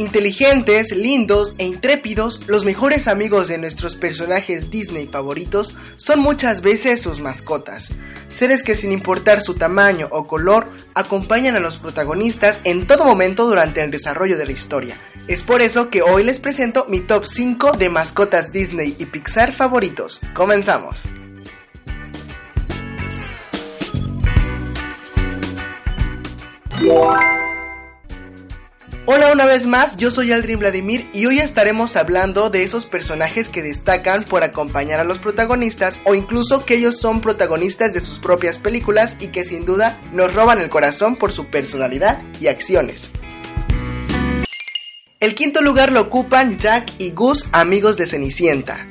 Inteligentes, lindos e intrépidos, los mejores amigos de nuestros personajes Disney favoritos son muchas veces sus mascotas. Seres que sin importar su tamaño o color, acompañan a los protagonistas en todo momento durante el desarrollo de la historia. Es por eso que hoy les presento mi top 5 de mascotas Disney y Pixar favoritos. Comenzamos. Hola una vez más, yo soy Aldrin Vladimir y hoy estaremos hablando de esos personajes que destacan por acompañar a los protagonistas o incluso que ellos son protagonistas de sus propias películas y que sin duda nos roban el corazón por su personalidad y acciones. El quinto lugar lo ocupan Jack y Gus, amigos de Cenicienta.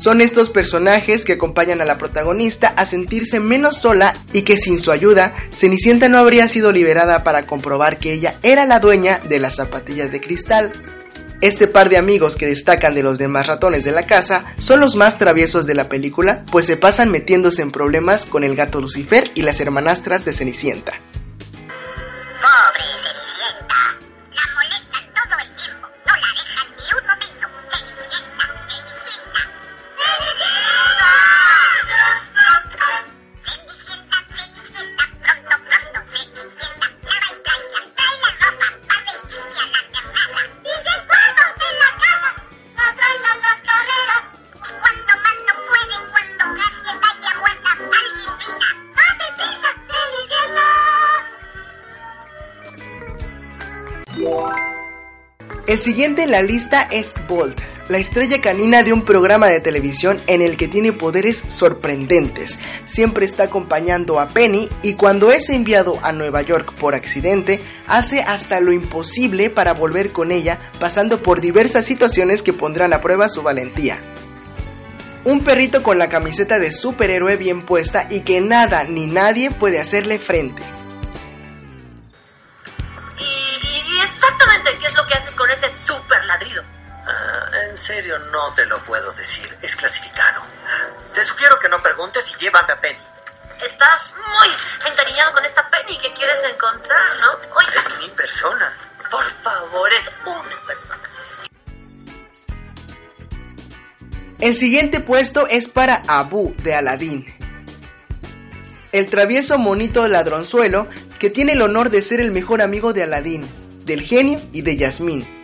Son estos personajes que acompañan a la protagonista a sentirse menos sola y que sin su ayuda, Cenicienta no habría sido liberada para comprobar que ella era la dueña de las zapatillas de cristal. Este par de amigos que destacan de los demás ratones de la casa son los más traviesos de la película, pues se pasan metiéndose en problemas con el gato Lucifer y las hermanastras de Cenicienta. El siguiente en la lista es Bolt, la estrella canina de un programa de televisión en el que tiene poderes sorprendentes. Siempre está acompañando a Penny y cuando es enviado a Nueva York por accidente, hace hasta lo imposible para volver con ella, pasando por diversas situaciones que pondrán a prueba su valentía. Un perrito con la camiseta de superhéroe bien puesta y que nada ni nadie puede hacerle frente. En serio, no te lo puedo decir. Es clasificado. Te sugiero que no preguntes y llévame a Penny. Estás muy encariñado con esta Penny que quieres encontrar, ¿no? Oye, Es mi persona. por favor, es una persona. El siguiente puesto es para Abu de Aladdin. El travieso monito ladronzuelo que tiene el honor de ser el mejor amigo de Aladdin, del genio y de Yasmín.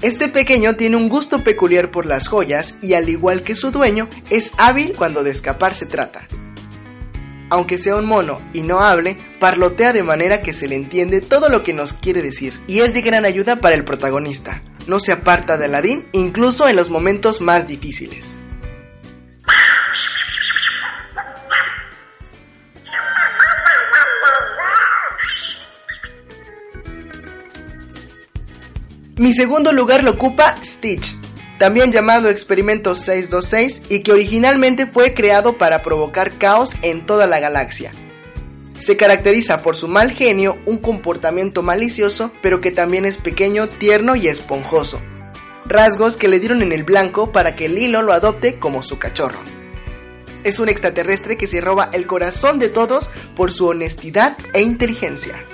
Este pequeño tiene un gusto peculiar por las joyas y al igual que su dueño es hábil cuando de escapar se trata. Aunque sea un mono y no hable, parlotea de manera que se le entiende todo lo que nos quiere decir y es de gran ayuda para el protagonista. No se aparta de Aladdin incluso en los momentos más difíciles. Mi segundo lugar lo ocupa Stitch, también llamado Experimento 626 y que originalmente fue creado para provocar caos en toda la galaxia. Se caracteriza por su mal genio, un comportamiento malicioso, pero que también es pequeño, tierno y esponjoso. Rasgos que le dieron en el blanco para que Lilo lo adopte como su cachorro. Es un extraterrestre que se roba el corazón de todos por su honestidad e inteligencia.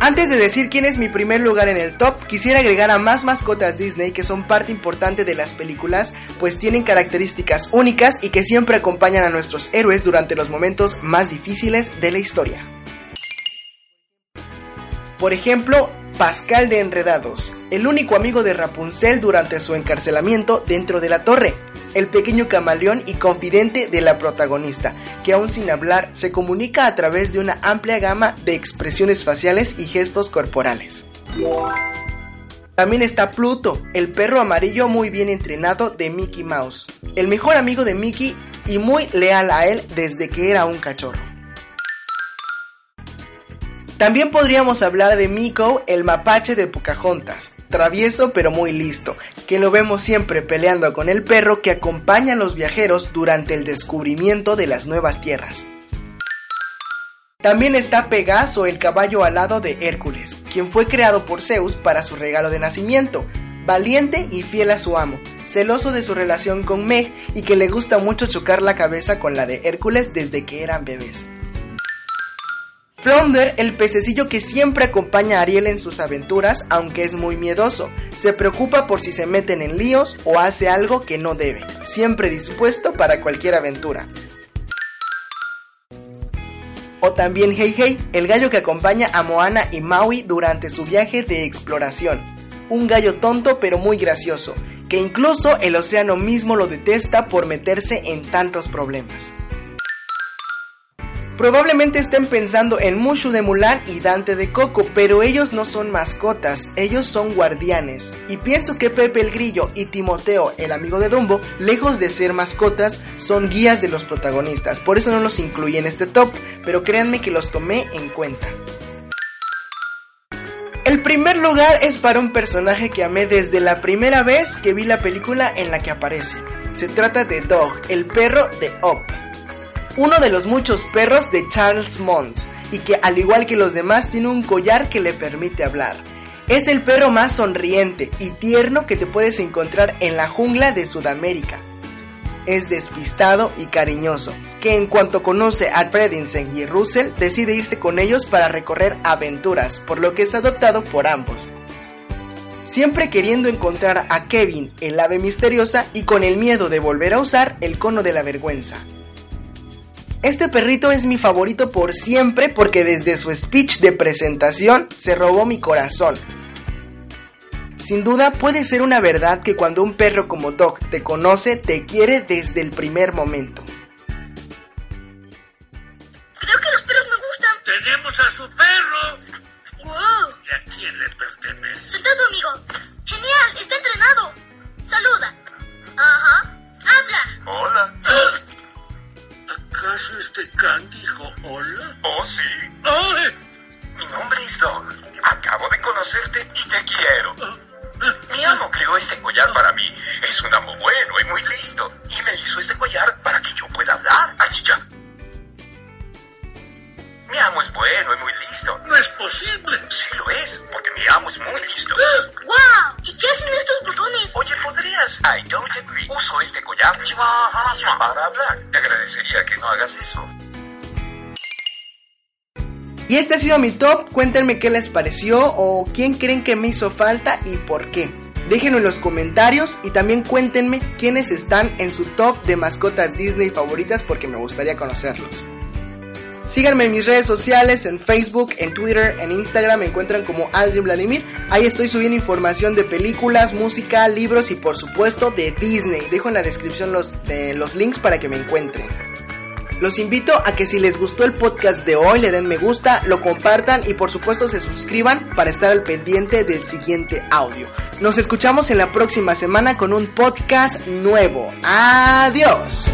Antes de decir quién es mi primer lugar en el top, quisiera agregar a más mascotas Disney que son parte importante de las películas, pues tienen características únicas y que siempre acompañan a nuestros héroes durante los momentos más difíciles de la historia. Por ejemplo, Pascal de Enredados, el único amigo de Rapunzel durante su encarcelamiento dentro de la torre, el pequeño camaleón y confidente de la protagonista, que aún sin hablar se comunica a través de una amplia gama de expresiones faciales y gestos corporales. También está Pluto, el perro amarillo muy bien entrenado de Mickey Mouse, el mejor amigo de Mickey y muy leal a él desde que era un cachorro. También podríamos hablar de Miko, el mapache de Pocahontas, travieso pero muy listo, que lo vemos siempre peleando con el perro que acompaña a los viajeros durante el descubrimiento de las nuevas tierras. También está Pegaso, el caballo alado de Hércules, quien fue creado por Zeus para su regalo de nacimiento, valiente y fiel a su amo, celoso de su relación con Meg y que le gusta mucho chocar la cabeza con la de Hércules desde que eran bebés. Flounder, el pececillo que siempre acompaña a Ariel en sus aventuras, aunque es muy miedoso, se preocupa por si se meten en líos o hace algo que no debe, siempre dispuesto para cualquier aventura. O también Hey Hey, el gallo que acompaña a Moana y Maui durante su viaje de exploración. Un gallo tonto pero muy gracioso, que incluso el océano mismo lo detesta por meterse en tantos problemas. Probablemente estén pensando en Mushu de Mulan y Dante de Coco, pero ellos no son mascotas, ellos son guardianes. Y pienso que Pepe el Grillo y Timoteo, el amigo de Dumbo, lejos de ser mascotas, son guías de los protagonistas. Por eso no los incluí en este top, pero créanme que los tomé en cuenta. El primer lugar es para un personaje que amé desde la primera vez que vi la película en la que aparece. Se trata de Dog, el perro de Up uno de los muchos perros de Charles Mont, y que al igual que los demás tiene un collar que le permite hablar. Es el perro más sonriente y tierno que te puedes encontrar en la jungla de Sudamérica. Es despistado y cariñoso, que en cuanto conoce a Fredinsen y Russell decide irse con ellos para recorrer aventuras, por lo que es adoptado por ambos. Siempre queriendo encontrar a Kevin, el ave misteriosa, y con el miedo de volver a usar el cono de la vergüenza. Este perrito es mi favorito por siempre porque desde su speech de presentación se robó mi corazón. Sin duda puede ser una verdad que cuando un perro como Doc te conoce, te quiere desde el primer momento. Creo que los perros me gustan. Tenemos a su perro. ¡Wow! ¿Y a quién le pertenece? Sentado, amigo. Creó este collar para mí. Es un amo bueno y muy listo. Y me hizo este collar para que yo pueda hablar. Aquí ya. Mi amo es bueno y muy listo. No es posible. Sí lo es, porque mi amo es muy listo. ¡Wow! ¿Y qué hacen estos botones? Oye, ¿podrías? I don't agree. Uso este collar para hablar. Te agradecería que no hagas eso. Y este ha sido mi top, cuéntenme qué les pareció o quién creen que me hizo falta y por qué. Déjenlo en los comentarios y también cuéntenme quiénes están en su top de mascotas Disney favoritas porque me gustaría conocerlos. Síganme en mis redes sociales, en Facebook, en Twitter, en Instagram, me encuentran como Aldrin Vladimir. Ahí estoy subiendo información de películas, música, libros y por supuesto de Disney. Dejo en la descripción los, de, los links para que me encuentren. Los invito a que si les gustó el podcast de hoy le den me gusta, lo compartan y por supuesto se suscriban para estar al pendiente del siguiente audio. Nos escuchamos en la próxima semana con un podcast nuevo. Adiós.